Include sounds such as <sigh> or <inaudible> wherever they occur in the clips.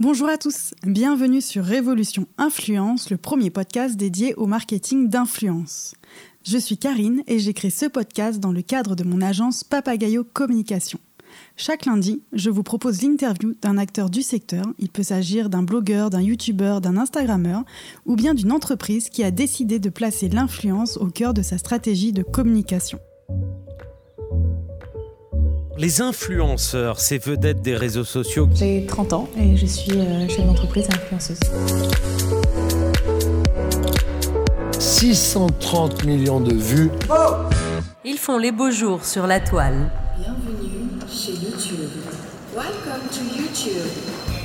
Bonjour à tous, bienvenue sur Révolution Influence, le premier podcast dédié au marketing d'influence. Je suis Karine et j'ai créé ce podcast dans le cadre de mon agence Papagayo Communication. Chaque lundi, je vous propose l'interview d'un acteur du secteur. Il peut s'agir d'un blogueur, d'un youtubeur, d'un instagrammeur ou bien d'une entreprise qui a décidé de placer l'influence au cœur de sa stratégie de communication. Les influenceurs, ces vedettes des réseaux sociaux. J'ai 30 ans et je suis euh, chef d'entreprise influenceuse. 630 millions de vues. Ils font les beaux jours sur la toile. Bienvenue chez YouTube. Welcome to YouTube.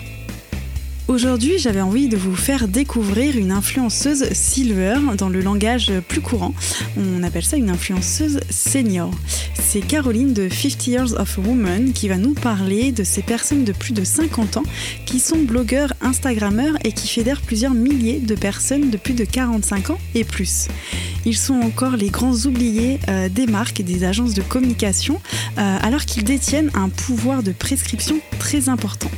Aujourd'hui, j'avais envie de vous faire découvrir une influenceuse silver dans le langage plus courant. On appelle ça une influenceuse senior. C'est Caroline de 50 Years of Woman qui va nous parler de ces personnes de plus de 50 ans qui sont blogueurs, instagrammeurs et qui fédèrent plusieurs milliers de personnes de plus de 45 ans et plus. Ils sont encore les grands oubliés euh, des marques et des agences de communication euh, alors qu'ils détiennent un pouvoir de prescription très important.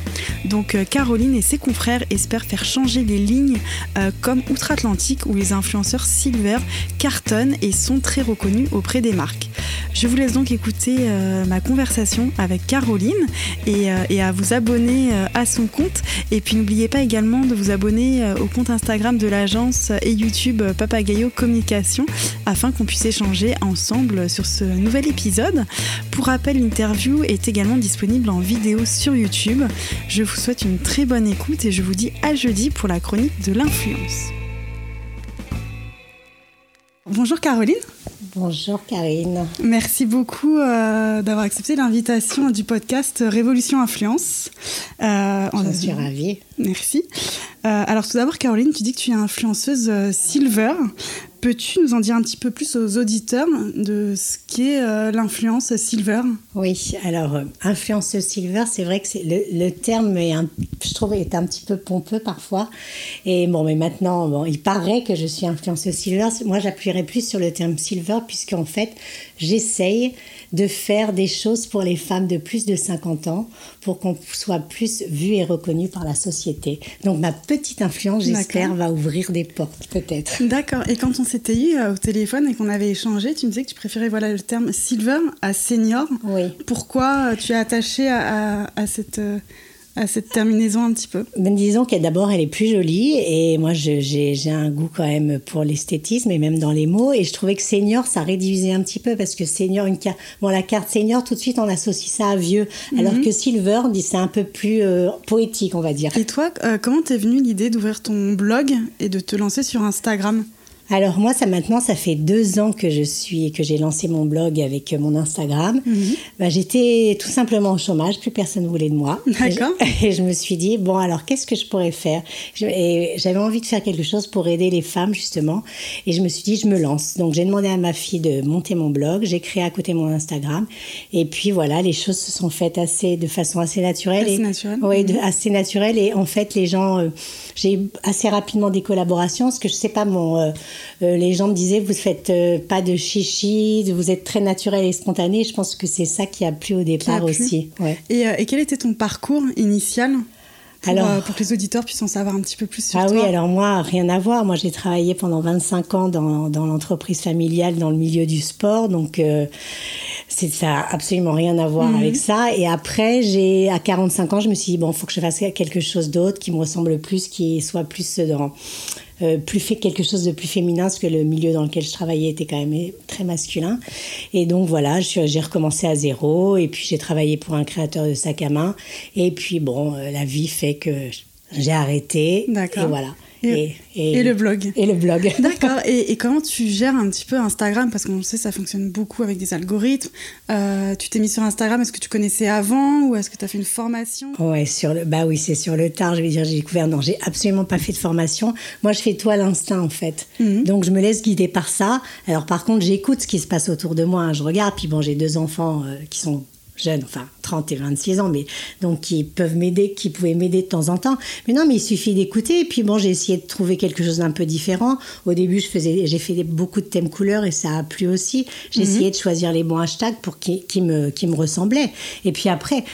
Donc euh, Caroline et ses confrères espèrent faire changer les lignes euh, comme Outre-Atlantique où les influenceurs silver cartonnent et sont très reconnus auprès des marques. Je vous laisse donc écouter euh, ma conversation avec Caroline et, euh, et à vous abonner à son compte. Et puis n'oubliez pas également de vous abonner au compte Instagram de l'agence et YouTube Papagayo Communication afin qu'on puisse échanger ensemble sur ce nouvel épisode. Pour rappel, l'interview est également disponible en vidéo sur YouTube. Je vous souhaite une très bonne écoute et je vous dis à jeudi pour la chronique de l'influence. Bonjour Caroline. Bonjour Karine. Merci beaucoup euh, d'avoir accepté l'invitation du podcast Révolution Influence. Euh, on Je a- suis ravie. Merci. Euh, alors tout d'abord, Caroline, tu dis que tu es influenceuse euh, silver. Peux-tu nous en dire un petit peu plus aux auditeurs de ce qu'est euh, l'influence silver? Oui, alors euh, influenceuse silver, c'est vrai que le, le terme est un, je trouve est un petit peu pompeux parfois. Et bon, mais maintenant, bon, il paraît que je suis influenceuse silver. Moi, j'appuierais plus sur le terme silver puisqu'en fait, j'essaye de faire des choses pour les femmes de plus de 50 ans pour qu'on soit plus vu et reconnu par la société. Donc ma petite influence, j'espère, va ouvrir des portes peut-être. D'accord. Et quand on s'était eu euh, au téléphone et qu'on avait échangé, tu me disais que tu préférais voilà, le terme silver à senior. Oui. Pourquoi euh, tu es attachée à, à- à cette, euh, à cette terminaison un petit peu. Ben, disons qu'elle d'abord elle est plus jolie et moi j'ai un goût quand même pour l'esthétisme et même dans les mots. Et je trouvais que senior ça réduisait un petit peu parce que senior une carte bon la carte senior tout de suite on associe ça à vieux. Alors que silver dit c'est un peu plus euh, poétique on va dire. Et toi, euh, comment t'es venue l'idée d'ouvrir ton blog et de te lancer sur Instagram? Alors moi, ça maintenant, ça fait deux ans que je suis, que j'ai lancé mon blog avec euh, mon Instagram. Bah, j'étais tout simplement au chômage, plus personne voulait de moi. <laughs> D'accord. Et je, <laughs> et je me suis dit bon alors qu'est-ce que je pourrais faire? Je- Et j'avais envie de faire quelque chose pour aider les femmes justement. Et je me suis dit je me lance. Donc j'ai demandé à ma fille de monter mon blog. J'ai créé à côté mon Instagram. Et puis voilà, les choses se sont faites assez de façon assez naturelle. Assez naturelle. Oui, de- assez naturelle. Et en fait, les gens, euh, j'ai assez rapidement des collaborations. Parce que je sais pas, mon, euh, les gens me disaient, vous faites euh, pas de chichi, vous êtes très naturel et spontané. Je pense que c'est ça qui a plu au départ aussi. Ouais. et, euh, et quel était ton parcours initial pour, Alors- euh, pour que les auditeurs puissent en savoir un petit peu plus sur Ah toi? oui, alors moi, rien à voir. Moi, j'ai travaillé pendant 25 ans dans, dans l'entreprise familiale, dans le milieu du sport. Donc, euh, c'est ça a absolument rien à voir avec ça. Et après, j'ai à 45 ans, je me suis dit, bon, faut que je fasse quelque chose d'autre qui me ressemble plus, qui soit plus dans... euh, plus fait quelque chose de plus féminin parce que le milieu dans lequel je travaillais était quand même très masculin. Et donc voilà j'ai recommencé à zéro et puis j'ai travaillé pour un créateur de sac à main. Et puis bon euh, la vie fait que j'ai arrêté. D'accord. et voilà Et- et le blog. et le blog <laughs> D'accord. Et, et comment tu gères un petit peu Instagram? Parce qu'on sait ça fonctionne beaucoup avec des algorithmes. Euh, tu t'es mis sur Instagram, est-ce que tu connaissais avant ou est-ce que tu as fait une formation? Ouais, sur le, bah oui, c'est sur le tard. Je vais dire, j'ai découvert. Non, j'ai absolument pas fait de formation. Moi, je fais à l'instinct, en fait. Donc, je me laisse guider par ça. Alors, par contre, j'écoute ce qui se passe autour de moi. hein. Je regarde. Puis, bon, j'ai deux enfants euh, qui sont jeunes, enfin 30 et 26 ans, mais donc qui peuvent m'aider, qui pouvaient m'aider de temps en temps. Mais non, mais il suffit d'écouter. Et puis bon, j'ai essayé de trouver quelque chose d'un peu différent. Au début, je faisais, j'ai fait beaucoup de thèmes couleurs et ça a plu aussi. J'ai essayé de choisir les bons hashtags pour qui, qui me, qui me ressemblaient. Et puis après,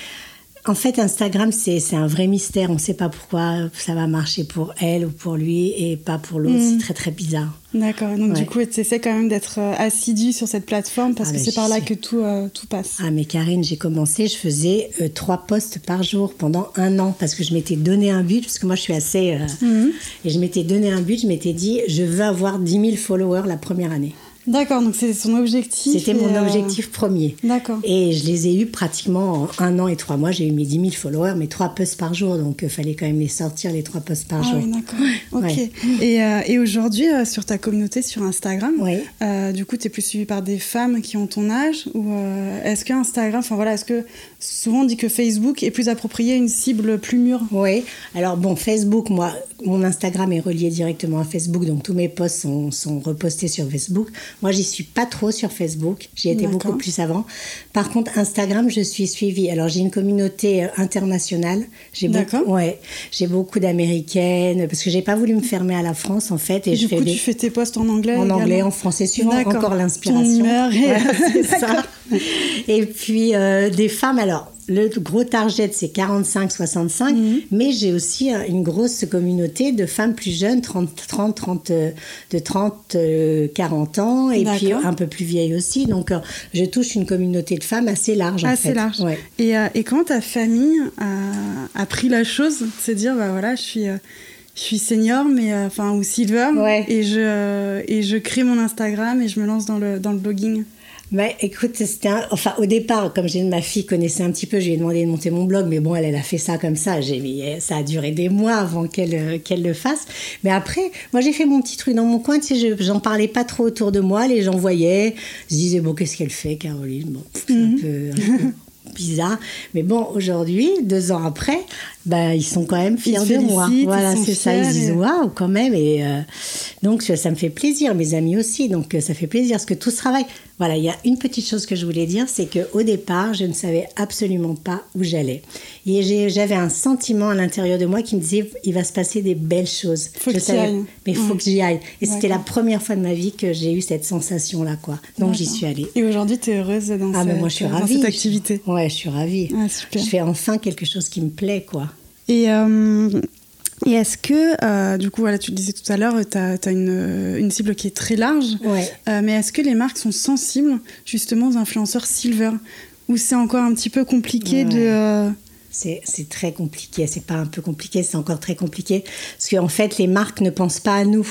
En fait, Instagram, c'est un vrai mystère. On ne sait pas pourquoi ça va marcher pour elle ou pour lui et pas pour l'autre. Mhm. C'est très très bizarre. D'accord. Donc Ouais. du coup, tu essaies quand même d'être euh, assidu sur cette plateforme parce Ah, que mais c'est par là que tout, euh, tout passe. Ah mais Karine, j'ai commencé, je faisais euh, trois posts par jour pendant un an parce que je m'étais donné un but, parce que moi je suis assez... euh, Mhm. Et je m'étais donné un but, je m'étais dit, je veux avoir 10 000 followers la première année. D'accord. Donc c'est son objectif. C'était mon euh, objectif premier. D'accord. Et je les ai eus pratiquement en un an et trois mois. J'ai eu mes 10 000 followers, mais trois posts par jour. Donc, il fallait quand même les sortir, les trois posts par Ah jour. oui, d'accord. Ok. Ouais. Et, euh, et aujourd'hui, euh, sur ta communauté sur Instagram, Oui. euh, du coup, tu es plus suivi par des femmes qui ont ton âge ou euh, est-ce que Instagram, enfin voilà, est-ce que souvent on dit que Facebook est plus approprié à une cible plus mûre? Oui, alors bon, Facebook, moi, mon Instagram est relié directement à Facebook, donc tous mes posts sont, sont repostés sur Facebook. Moi, j'y suis pas trop sur Facebook, j'y étais beaucoup plus avant. Par contre, Instagram, je suis suivie. Alors, j'ai une communauté euh, internationale. J'ai D'accord. beaucoup, ouais, j'ai beaucoup d'américaines, parce que j'ai pas voulu me fermer à la France, en fait. Et Du je fais coup, des- tu fais tes posts en anglais en anglais, en français, suivant encore Ton l'inspiration. humeur et- Voilà, <laughs> c'est ça. D'accord. Et puis euh, des femmes, alors le gros target c'est 45-65, Mhm. mais j'ai aussi euh, une grosse communauté de femmes plus jeunes, 30, 30, 30 euh, de 30, euh, 40 ans, et puis un peu plus vieilles aussi. Donc euh, je touche une communauté de femmes assez large. en assez fait. large. Ouais. Et, euh, et comment ta famille a, a pris la chose de se dire, bah voilà, je suis, euh, je suis senior, mais euh, enfin ou silver, Ouais. et je euh, et je crée mon Instagram et je me lance dans le dans le blogging? Mais écoute, c'était un- enfin au départ, comme j'ai ma fille connaissait un petit peu, je lui ai demandé de monter mon blog, mais bon, elle, elle a fait ça comme ça. J'ai mis, ça a duré des mois avant qu'elle euh, qu'elle le fasse. Mais après, moi j'ai fait mon petit truc dans mon coin, tu sais, je- j'en parlais pas trop autour de moi, les gens voyaient, se disaient bon, qu'est-ce qu'elle fait, Caroline? Bon, pff, c'est un peu. un peu bizarre. Mais bon aujourd'hui deux ans après ben ils sont quand même fiers de moi. voilà c'est ça ils disent waouh quand même. Et euh, donc ça, ça me fait plaisir mes amis aussi. Donc euh, ça fait plaisir parce que tout ce travail voilà il y a une petite chose que je voulais dire c'est que au départ je ne savais absolument pas où j'allais. Et j'avais un sentiment à l'intérieur de moi qui me disait il va se passer des belles choses. Faut je que y ailles. mais il faut Ouais. que j'y aille. Et c'était la première fois de ma vie que j'ai eu cette sensation là quoi. Donc j'y suis allée. Et aujourd'hui, tu es heureuse dans, ah cette, mais moi je suis dans ravie. cette activité. ouais je suis ravie. Ah, super. je fais enfin quelque chose qui me plaît quoi. Et, euh, et est-ce que, euh, du coup, voilà, tu le disais tout à l'heure, tu as, une, une cible qui est très large, Ouais. Euh, mais est-ce que les marques sont sensibles justement aux influenceurs silver? Ou c'est encore un petit peu compliqué de... Euh, c'est très compliqué. C'est pas un peu compliqué, c'est encore très compliqué. Parce qu'en fait, les marques ne pensent pas à nous.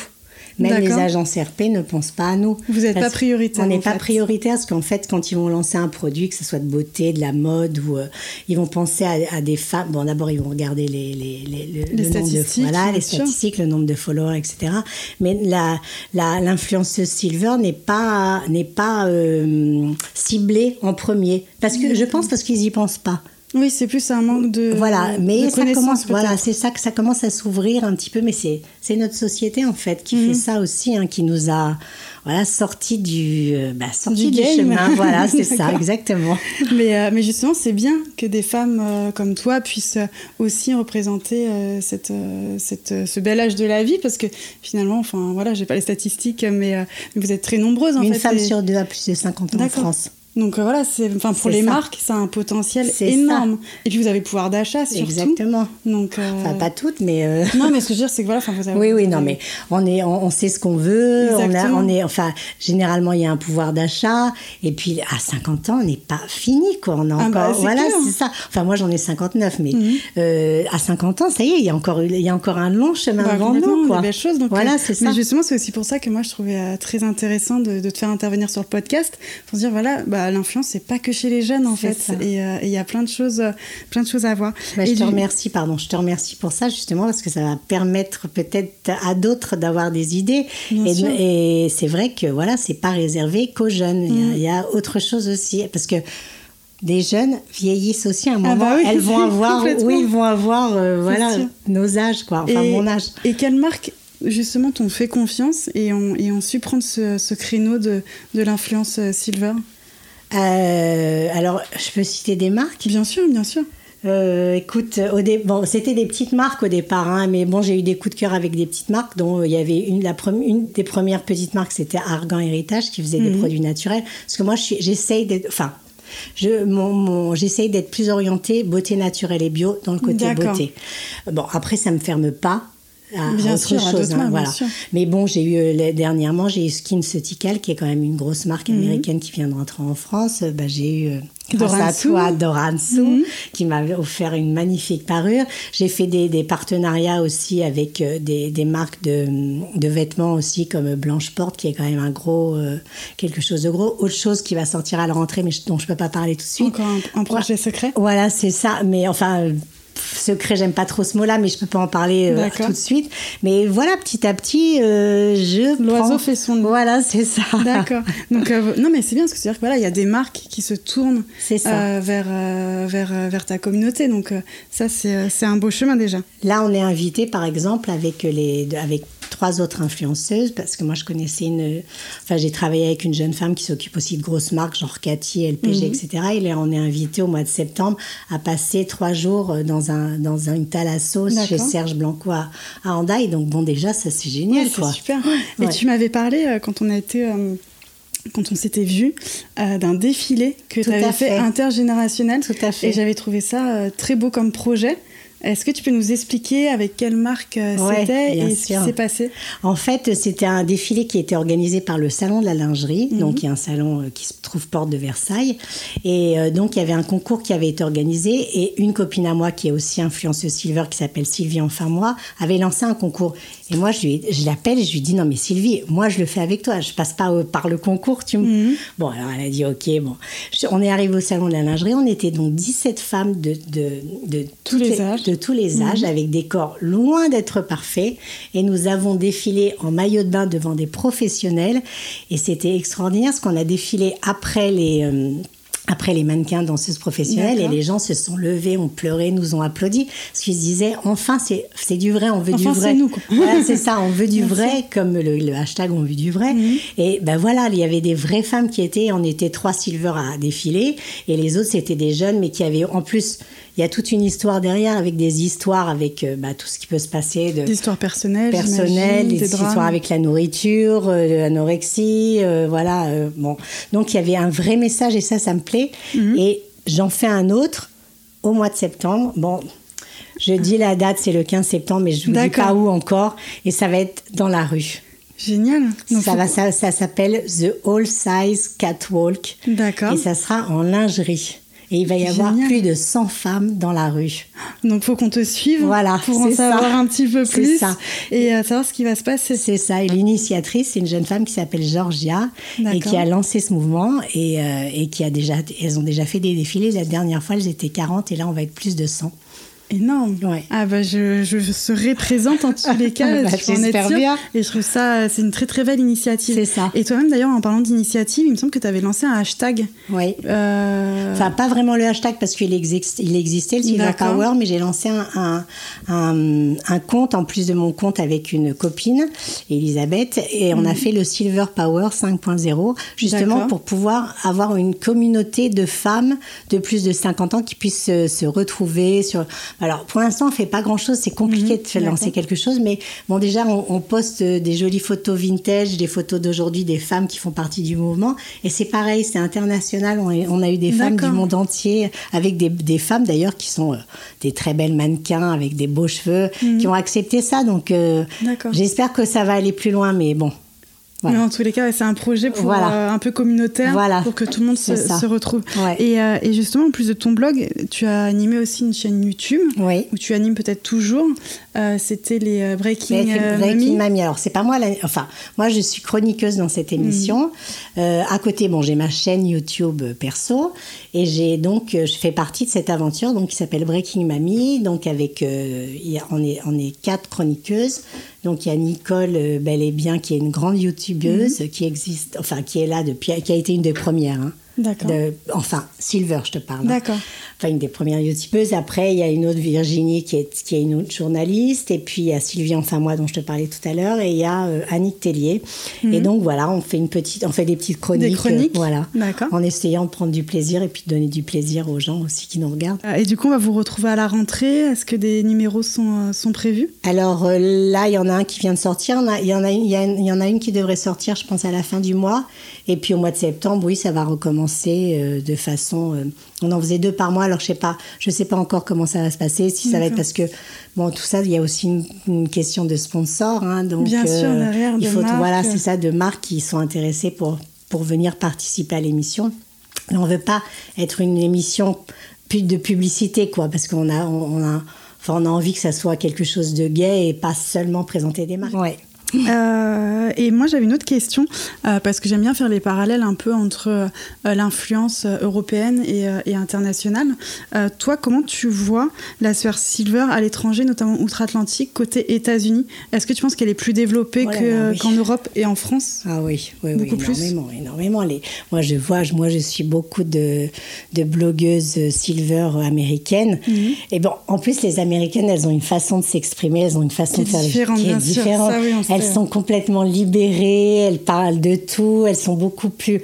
Même les agences RP ne pensent pas à nous. Vous êtes Parce pas prioritaire, On n'est pas prioritaire parce qu'en fait, quand ils vont lancer un produit, que ce soit de beauté, de la mode, ou euh, ils vont penser à, à des femmes. Bon, d'abord, ils vont regarder les, les, les, le- Les le nombre de statistiques, voilà, les statistiques, le nombre de followers, etc. Mais la la- l'influenceuse silver n'est pas n'est pas euh, ciblée en premier parce que je pense parce qu'ils y pensent pas. Oui, c'est plus un manque de Voilà, de mais ça commence, voilà, c'est ça que ça commence à s'ouvrir un petit peu, mais c'est c'est notre société en fait qui Mhm. fait ça aussi, hein, qui nous a voilà sorti du euh, bah, sorti Du chemin, voilà, <laughs> c'est ça exactement. Mais, euh, mais justement, c'est bien que des femmes euh, comme toi puissent aussi représenter euh, cette, cette, ce bel âge de la vie, parce que finalement, enfin voilà, j'ai pas les statistiques, mais, vous êtes très nombreuses en Une fait. femme et- sur deux a plus de 50 ans en. France. Donc euh, voilà, c'est, enfin pour les ça. marques, ça a un potentiel énorme. Et puis vous avez le pouvoir d'achat surtout. Exactement. Donc euh, Enfin, pas toutes, mais euh, <laughs> non, mais ce que je veux dire, c'est que voilà, vous avez. Oui, oui, non, mais on, est, on, on sait ce qu'on veut. On, a, on est, enfin, généralement, il y a un pouvoir d'achat. Et puis, à 50 ans, on n'est pas fini, quoi. On a Ah encore, bah, voilà, c'est ça. Enfin, moi, j'en ai 59, mais Mhm. euh, à 50 ans, ça y est, il y a encore, il y a encore un long chemin Bah, complètement, nous, quoi. des belles choses. Donc, voilà, euh, c'est Mais ça. justement, c'est aussi pour ça que moi, je trouvais euh, très intéressant de, de te faire intervenir sur le podcast pour se dire voilà, bah, l'influence, c'est pas que chez les jeunes en fait, ça. et euh, et il y a plein de choses, euh, plein de choses à voir. Bah, Et je te remercie, pardon, je te remercie pour ça justement parce que ça va permettre peut-être à d'autres d'avoir des idées. Bien et et c'est vrai que voilà, c'est pas réservé qu'aux jeunes. Il y a- Mm. il y, a autre chose aussi parce que des jeunes vieillissent aussi à un Ah moment. bah oui, elles vont avoir, <laughs> oui, ils vont avoir, euh, voilà, sûr. nos âges quoi, enfin et, mon âge. Et quelles marques justement t'ont fait confiance et ont, et ont su prendre ce, ce créneau de, de l'influence silver? Euh, alors, je peux citer des marques. Bien sûr, bien sûr. Euh, écoute, au dé- bon, c'était des petites marques au départ, hein, mais bon, j'ai eu des coups de cœur avec des petites marques, dont euh, il y avait une, la premi- une des premières petites marques, c'était Argan Héritage, qui faisait des Mhm. produits naturels. Parce que moi, je suis- j'essaye d'être, enfin, je, mon, mon- j'essaye d'être plus orientée beauté naturelle et bio dans le côté beauté. Bon, après, ça me ferme pas. À Bien autre sûr, à chose, hein, mains, bien voilà. sûr. Mais bon, j'ai eu euh, dernièrement, j'ai eu SkinCeutical, qui est quand même une grosse marque Mhm. américaine qui vient de rentrer en France. Euh, Bah, j'ai eu, euh, grâce à toi, Doransu, Mhm. qui m'a offert une magnifique parure. J'ai fait des, des partenariats aussi avec des, des marques de, de vêtements aussi, comme Blanche Porte, qui est quand même un gros, euh, quelque chose de gros. Autre chose qui va sortir à la rentrée, mais dont je peux pas parler tout de suite. Encore un, un projet secret? Voilà, c'est ça. Mais enfin, secret, j'aime pas trop ce mot-là, mais je peux pas en parler euh, tout de suite. Mais voilà, petit à petit, euh, je. L'oiseau prends- fait son nid. Voilà, <laughs> c'est ça. D'accord. Donc euh, non mais c'est bien parce que c'est à dire que voilà il y a des marques qui se tournent vers vers vers ta communauté donc ça c'est c'est un beau chemin déjà. Là, on est invité, par exemple, avec les, avec trois autres influenceuses, parce que moi, je connaissais une. Enfin, j'ai travaillé avec une jeune femme qui s'occupe aussi de grosses marques, genre Cathy, LPG, etc. Et là, on est invité au mois de septembre à passer trois jours euh, dans un dans un thalasso chez. Serge Blanco à, à. Donc bon, déjà, ça c'est génial, Ouais, c'est super. Et tu m'avais parlé euh, quand on a été euh, quand on s'était vu euh, d'un défilé que tu avais fait fait. intergénérationnel. Tout à fait. Et j'avais trouvé ça euh, très beau comme projet. Est-ce que tu peux nous expliquer avec quelle marque euh, Ouais, c'était et ce qui s'est passé? En fait, c'était un défilé qui était organisé par le Salon de la lingerie, Mhm. donc il y a un salon euh, qui se trouve porte de Versailles. Et euh, donc, il y avait un concours qui avait été organisé et une copine à moi qui est aussi influenceuse silver, qui s'appelle Sylvie Enfin Moi, avait lancé un concours. Et moi, je, lui, je l'appelle et je lui dis Non, mais Sylvie, moi, je le fais avec toi. Je passe pas par le concours. Tu me... Mhm. Bon, alors elle a dit Ok, bon. Je- on est arrivé au Salon de la lingerie. On était donc 17 femmes de, de, de Tous les âges. de tous les âges, avec des corps loin d'être parfaits. Et nous avons défilé en maillot de bain devant des professionnels. Et c'était extraordinaire, parce qu'on a défilé après les... euh, après les mannequins danseuses professionnelles et les gens se sont levés, ont pleuré, nous ont applaudi parce qu'ils se disaient enfin c'est du vrai, on veut Enfin, du vrai. c'est nous. Voilà, <laughs> c'est ça, on veut du vrai comme le, le hashtag on veut du vrai. Mhm. Et ben voilà, il y avait des vraies femmes qui étaient, on était trois silver à défiler et les autres c'était des jeunes mais qui avaient en plus il y a toute une histoire derrière avec des histoires avec euh, bah, tout ce qui peut se passer de Des histoires personnelles, des des histoires avec la nourriture, euh, de l'anorexie, euh, voilà. euh, bon, donc il y avait un vrai message et ça, ça me plaît. Mhm. Et j'en fais un autre au mois de septembre. Bon, je dis la date, c'est le 15 septembre, mais je vous dis pas où encore. Et ça va être dans la rue. Génial. Donc, ça faut- va, ça, ça s'appelle The All Size Catwalk. D'accord. Et ça sera en lingerie. Et il va y avoir Génial. plus de 100 femmes dans la rue. Donc faut qu'on te suive Voilà, pour en ça. savoir un petit peu plus ça. et euh, savoir ce qui va se passer. C'est ça. Et l'initiatrice, c'est une jeune femme qui s'appelle Georgia et qui a lancé ce mouvement et, euh, et qui a déjà, elles ont déjà fait des défilés. La dernière fois, elles étaient 40 et là, on va être plus de 100. Énorme. Ouais. Ah bah je, je serai présente en tous les <laughs> cas. Bah, en être bien. Et je trouve ça, c'est une très très belle initiative. C'est ça. Et toi-même d'ailleurs, en parlant d'initiative, il me semble que tu avais lancé un hashtag. Oui. Euh, Enfin, pas vraiment le hashtag parce qu'il existe, il existait, le Silver. Power, mais j'ai lancé un, un, un- un compte en plus de mon compte avec une copine, Elisabeth, et on a fait le Silver Power 5.0, justement Mhm. Pour pouvoir avoir une communauté de femmes de plus de 50 ans qui puissent se, se retrouver sur. Alors, pour l'instant, on fait pas grand chose, c'est compliqué de faire Mhm. d'accord. lancer quelque chose, mais bon, déjà, on, on poste des jolies photos vintage, des photos d'aujourd'hui des femmes qui font partie du mouvement, et c'est pareil, c'est international, on, est- on a eu des femmes du monde entier, avec des, des femmes d'ailleurs qui sont euh, des très belles mannequins, avec des beaux cheveux, qui ont accepté ça, donc euh, Mhm. J'espère que ça va aller plus loin, mais bon. Voilà. Mais en tous les cas, c'est un projet pour Voilà. euh, un peu communautaire, Voilà. pour que tout le monde se, retrouve. Ouais. Et, euh, et justement, en plus de ton blog, tu as animé aussi une chaîne YouTube Oui. où tu animes peut-être toujours. Euh, C'était les Breaking, Breaking. Mamie. Alors, c'est pas moi, la- enfin, moi, je suis chroniqueuse dans cette émission. Euh, à côté, bon, j'ai ma chaîne YouTube perso et j'ai donc, je fais partie de cette aventure donc qui s'appelle Breaking Mamie. Donc, avec, on, est, on est quatre chroniqueuses. Donc, il y a Nicole euh, Bel et Bien qui est une grande YouTubeuse qui existe, enfin, qui est là depuis, qui a été une des premières. hein. D'accord. Enfin, Silver, je te parle. D'accord. Enfin, une des premières youtubeuses. Après, il y a une autre Virginie qui est, qui est une autre journaliste. Et puis, il y a Sylvie Enfin Moi, dont je te parlais tout à l'heure. Et il y a euh, Annick Tellier. Et donc, voilà, on fait, une petite, on fait des petites chroniques. Mhm. Des chroniques euh, voilà. D'accord. En essayant de prendre du plaisir et puis de donner du plaisir aux gens aussi qui nous regardent. Euh, Et du coup, on va vous retrouver à la rentrée. Est-ce que des numéros sont, euh, sont prévus? Alors euh, là, il y en a un qui vient de sortir. Il y, en a une- il y, a une- il y en a une qui devrait sortir, je pense, à la fin du mois. Et puis au mois de septembre, oui, ça va recommencer. Commencer euh, de façon. euh, on en faisait deux par mois, alors je sais pas, je sais pas encore comment ça va se passer. Si ça va être parce que bon, tout ça, il y a aussi une, une question de sponsor, hein, donc Bien sûr, derrière, il faut voilà, c'est ça, de marques qui sont intéressées pour pour venir participer à l'émission. Mais on veut pas être une émission de publicité, quoi, parce qu'on a, on, a, enfin, on a envie que ça soit quelque chose de gai et pas seulement présenter des marques. Ouais. Euh, et moi, j'avais une autre question, euh, parce que j'aime bien faire les parallèles un peu entre euh, l'influence européenne et, et internationale. Toi, comment tu vois la sphère Silver à l'étranger, notamment outre-Atlantique, côté États-Unis? Est-ce que tu penses qu'elle est plus développée Oh oui. qu'en Europe et en France? Ah oui, oui, oui, Beaucoup plus. énormément, énormément. Les, moi, je vois, moi, je suis beaucoup de, de blogueuses silver américaines. Mhm. Et bon, en plus, les américaines, elles ont une façon de s'exprimer, elles ont une façon de faire les différente, qui est différente. Ça, oui, elles sont complètement libérées, elles parlent de tout, elles sont beaucoup plus,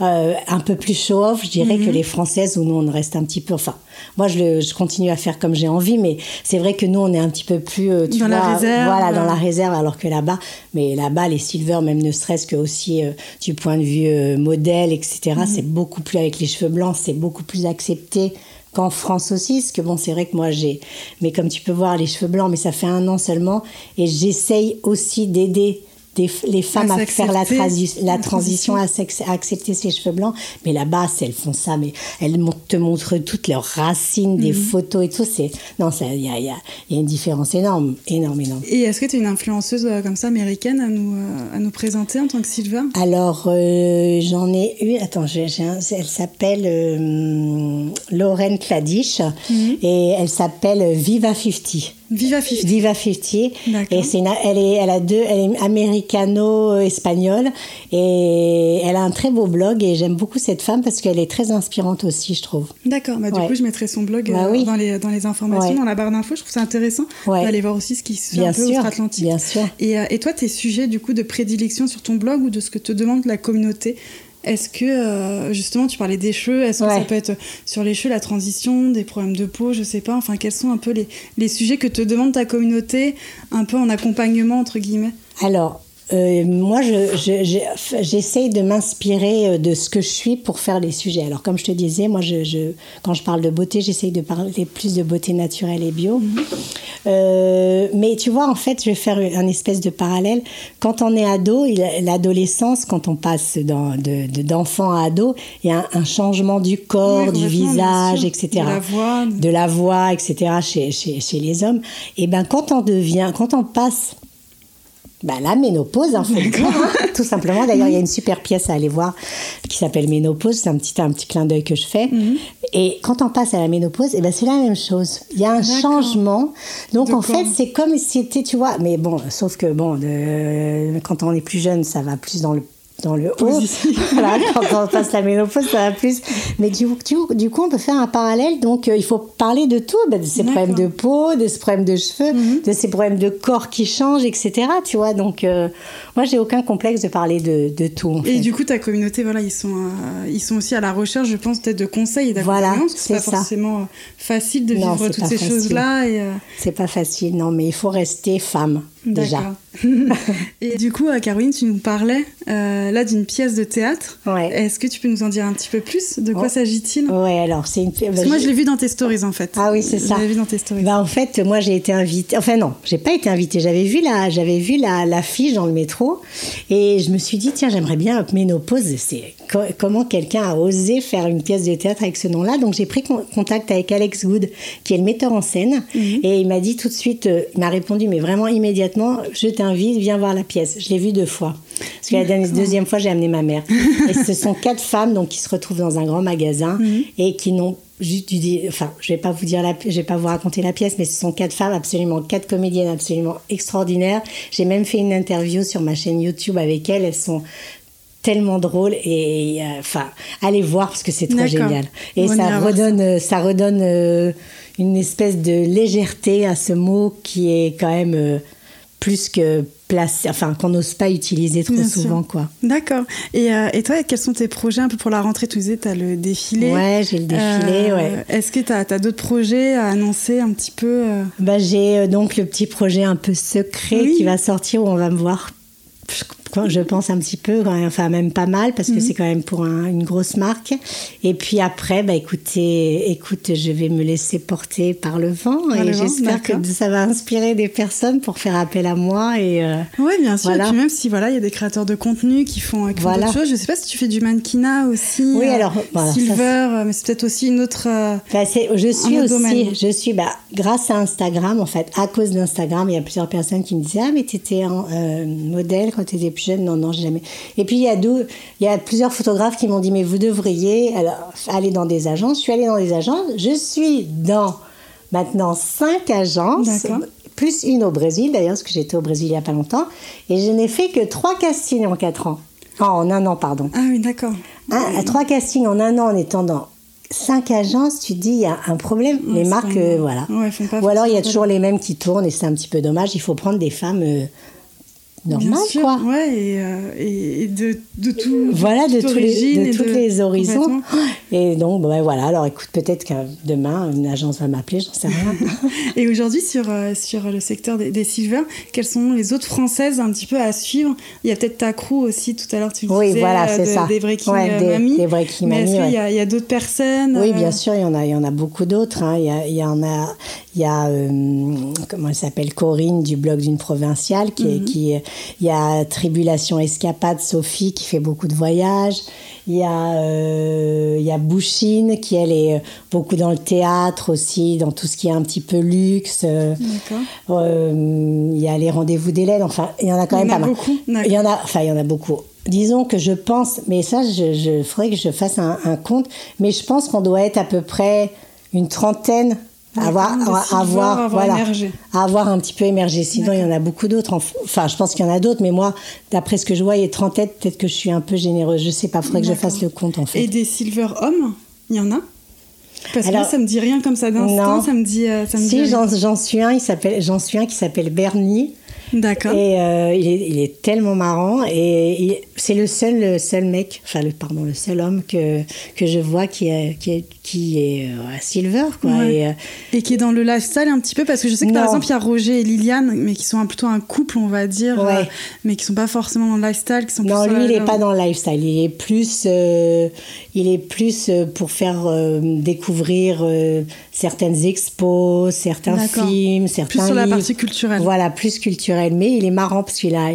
euh, un peu plus show-off, je dirais, Mhm. que les françaises où nous, on reste un petit peu. Enfin, moi, je, le, je continue à faire comme j'ai envie, mais c'est vrai que nous, on est un petit peu plus, euh, tu Dans la vois, réserve. voilà, dans la réserve, alors que là-bas, mais là-bas, les silver, même ne serait-ce que aussi euh, du point de vue euh, modèle, etc., Mhm. c'est beaucoup plus avec les cheveux blancs, c'est beaucoup plus accepté qu'en France aussi, parce que bon, c'est vrai que moi j'ai, mais comme tu peux voir, les cheveux blancs, mais ça fait un an seulement, et j'essaye aussi d'aider des- les femmes à, faire la, transition, à, accepter ses cheveux blancs. Mais là-bas, elles font ça, mais elles te montrent toutes leurs racines, des Mhm. photos et tout. C'est non, ça, il y a, il y a- il y a une différence énorme, énorme, énorme. Et est-ce que tu es une influenceuse euh, comme ça américaine à nous, euh, à nous présenter en tant que Silver Alors, euh, j'en ai eu. Attends, un- elle s'appelle Lauren Kladish Mhm. et elle s'appelle Viva 50. Viva 50. Viva 50. D'accord. Et c'est elle, est, elle a deux, elle est américano-espagnole et elle a un très beau blog et j'aime beaucoup cette femme parce qu'elle est très inspirante aussi, je trouve. D'accord, bah, du Ouais. coup je mettrai son blog Bah euh, oui. dans, les, dans les informations, Ouais. dans la barre d'infos, je trouve ça intéressant Ouais. d'aller voir aussi ce qui se fait Bien un peu sûr, outre-Atlantique. bien sûr. Et, euh, et toi, tes sujets du coup de prédilection sur ton blog ou de ce que te demande la communauté est-ce que euh, justement tu parlais des cheveux, est-ce que Ouais. ça peut être sur les cheveux, la transition, des problèmes de peau, je sais pas, enfin quels sont un peu les, les sujets que te demande ta communauté, un peu en accompagnement entre guillemets? Alors, euh, moi, je- je- je- j'essaye de m'inspirer euh, de ce que je suis pour faire les sujets. Alors, comme je te disais, moi, je, quand je parle de beauté, j'essaye de parler plus de beauté naturelle et bio. Euh, mais tu vois, en fait, je vais faire un espèce de parallèle. Quand on est ado, l'adolescence, quand on passe dans- de- de- d'enfant à ado, il y a un, un changement du corps, Oui, du visage, etc. De la voix. De la voix, etc. chez, chez, chez les hommes. Et ben, quand on devient, quand on passe bah, la ménopause, en fait, <laughs> tout simplement. D'ailleurs, il y a une super pièce à aller voir qui s'appelle Ménopause. C'est un petit, un petit clin d'œil que je fais. Mhm. Et quand on passe à la ménopause, eh ben, c'est la même chose. Il y a un changement. Donc, en fait, c'est comme si c'était, tu vois, mais bon, sauf que, bon, de- quand on est plus jeune, ça va plus dans le dans le haut. <laughs> Voilà, quand on passe la ménopause, ça va plus. Mais du, du, du coup, on peut faire un parallèle. Donc, euh, il faut parler de tout, bah, de ces problèmes de peau, de ces problèmes de cheveux, Mhm. de ces problèmes de corps qui changent, etc. Tu vois, donc euh, moi, j'ai aucun complexe de parler de, de tout. en Et fait. du coup, ta communauté, voilà, ils sont, euh, ils sont aussi à la recherche, je pense, peut-être de conseils et Voilà, d'accompagnement, c'est pas ça. forcément euh, facile de Non, vivre toutes ces choses-là. Et, C'est pas facile, non, mais il faut rester femme. D'accord. <laughs> et du coup, euh, Caroline, tu nous parlais euh, là d'une pièce de théâtre. Ouais. Est-ce que tu peux nous en dire un petit peu plus? De quoi Oh. s'agit-il? Ouais, alors, c'est une. Parce que moi, je l'ai vu dans tes stories, en fait. Ah oui, c'est ça. Je l'ai vu dans tes stories. Bah, en fait, moi, j'ai été invitée. Enfin, non, j'ai pas été invitée. J'avais vu la, j'avais vu la, l'affiche dans le métro et je me suis dit, tiens, j'aimerais bien Ménopause. C'est co- comment quelqu'un a osé faire une pièce de théâtre avec ce nom-là? Donc, j'ai pris con- contact avec Alex Good, qui est le metteur en scène. Et il m'a dit tout de suite, euh, il m'a répondu, mais vraiment immédiatement, je t'invite, viens voir la pièce. Je l'ai vue deux fois. Parce que la dernière- deuxième fois, j'ai amené ma mère. <laughs> et ce sont quatre femmes donc, qui se retrouvent dans un grand magasin et qui n'ont juste dire, enfin, je vais pas vous dire la, je vais pas vous raconter la pièce, mais ce sont quatre femmes absolument, quatre comédiennes absolument extraordinaires. J'ai même fait une interview sur ma chaîne YouTube avec elles. Elles sont tellement drôles et euh, enfin, allez voir parce que c'est trop génial. Et On ira ça redonne, euh, ça redonne euh, une espèce de légèreté à ce mot qui est quand même euh, plus que placé, enfin qu'on n'ose pas utiliser trop Bien sûr. souvent quoi. D'accord. Et, euh, et toi, quels sont tes projets un peu pour la rentrée? Tu disais, tu as le défilé. Ouais, j'ai le défilé, Euh, ouais. Est-ce que tu as, d'autres projets à annoncer un petit peu euh, Bah, j'ai donc le petit projet un peu secret Oui. qui va sortir où on va me voir quand je pense un petit peu, quand même, enfin même pas mal, parce que Mhm. c'est quand même pour un- une grosse marque. Et puis après, bah écoutez, écoute, je vais me laisser porter par le vent Par et j'espère que ça va inspirer des personnes pour faire appel à moi et. euh, Oui, bien sûr. Voilà. Et puis même si voilà, il y a des créateurs de contenu qui font, qui font Voilà. d'autres choses. Je sais pas si tu fais du mannequinat aussi. Oui, euh, alors, voilà, Silver, euh, mais c'est peut-être aussi une autre. euh, Bah, je suis aussi, domaine. je suis, bah, grâce à Instagram, en fait, à cause d'Instagram, il y a plusieurs personnes qui me disaient Ah, mais tu étais modèle quand tu étais plus jeune. Non, non, jamais. Et puis, il y, a deux, il y a plusieurs photographes qui m'ont dit Mais vous devriez alors, aller dans des agences. Je suis allée dans des agences. Je suis dans maintenant cinq agences. Plus une au Brésil, d'ailleurs, parce que j'étais au Brésil il n'y a pas longtemps. Et je n'ai fait que trois castings en quatre ans. Oh, en un an, pardon. Ah oui, d'accord. Un- trois castings en un an en étant dans cinq agences, tu te dis il y a un problème. Ouais, les marques, euh, voilà. Ouais, Ou alors il y a toujours les mêmes qui tournent et c'est un petit peu dommage. Il faut prendre des femmes euh, sûr, quoi. Ouais, et, euh, et- de, de tout. Voilà, de, tous les, de tous les horizons. Et donc, ben voilà. Alors écoute, peut-être que demain, une agence va m'appeler, j'en sais rien. <laughs> Et aujourd'hui, sur, euh, sur le secteur des, des silver, quelles sont les autres françaises un petit peu à suivre? Il y a peut-être ta crew aussi, tout à l'heure tu me Oui, disais, voilà, euh, c'est de- ça. des Breaking Ouais, des- des Breaking Mais est-ce qu'il y a, a d'autres personnes Oui, euh, bien sûr, il y en a, il y en a beaucoup d'autres. hein. Il, y a- il y en a, il y a euh, comment elle s'appelle Corinne du blog d'une provinciale qui, est- qui est- il y a Tribulation Escapade Sophie qui fait beaucoup de voyages. Il y a euh, il y a Bouchine qui elle est beaucoup dans le théâtre aussi, dans tout ce qui est un petit peu luxe. euh, euh, il y a les rendez-vous d'Hélène. Enfin, il y en a quand Il même pas mal. Il y en a, enfin, il y en a beaucoup. Disons que je pense, mais ça, je, je faudrait que je fasse un, un compte. Mais je pense qu'on doit être à peu près une trentaine avoir, avoir, avoir voilà, émergé. avoir un petit peu émergé. Sinon, il y en a beaucoup d'autres. en- Enfin, je pense qu'il y en a d'autres, mais moi, d'après ce que je vois, il y a 30 têtes. Peut-être que je suis un peu généreuse. Je sais pas. Faudrait que je fasse le compte en fait. Et des silver hommes, il y en a? Parce que Alors- moi, ça me dit rien comme ça d'instant, ça me dit. euh, ça me dit Si, j'en j'en suis un. Il s'appelle, j'en suis un qui s'appelle Bernie. D'accord. Et euh, il, est, il est tellement marrant et il- c'est le seul, le seul mec, enfin le pardon, le seul homme que que je vois qui est qui est, qui est euh, à Silver quoi. Ouais. Et, euh, Et qui est dans le lifestyle un petit peu, parce que je sais que par exemple, il y a Roger et Liliane, mais qui sont un- plutôt un couple, on va dire, Ouais. euh, mais qui sont pas forcément dans le lifestyle, qui sont non, lui il est pas dans le lifestyle, il est plus euh, il est plus pour faire découvrir certaines expos, certains films, certains Plus sur la partie culturelle. Voilà, plus culturel, mais il est marrant parce qu'il a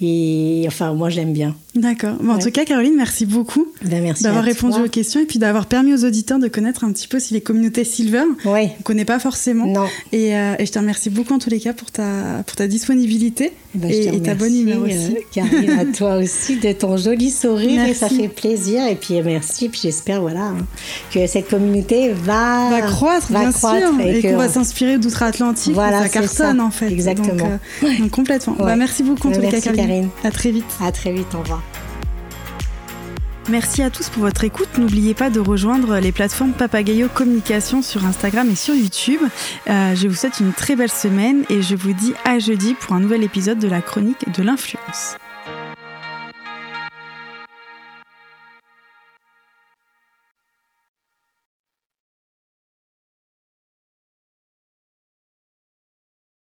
il- enfin moi j'aime bien. D'accord. Bon, En Ouais. tout cas, Caroline, merci beaucoup Ben, merci d'avoir répondu toi. aux questions et puis d'avoir permis aux auditeurs de connaître un petit peu si les communautés Silver. Ouais. On connaît pas forcément. Non. Et, euh, et je te remercie beaucoup en tous les cas pour ta, pour ta disponibilité Ben, je et, et ta bonne humeur euh, aussi. Karine, à <laughs> toi aussi de ton joli sourire et ça fait plaisir. Et puis merci, puis j'espère voilà hein, que cette communauté va, va croître, va bien croître sûr, et, qu'on va s'inspirer d'outre-Atlantique, Voilà, ça cartonne ça. en fait. Exactement. Donc, euh, donc complètement. Bah, merci beaucoup en Ouais, tous les cas, Caroline. Karine. À très vite. À très vite, au revoir. Merci à tous pour votre écoute. N'oubliez pas de rejoindre les plateformes Papagayo Communication sur Instagram et sur YouTube. Euh, je vous souhaite une très belle semaine et je vous dis à jeudi pour un nouvel épisode de la chronique de l'influence.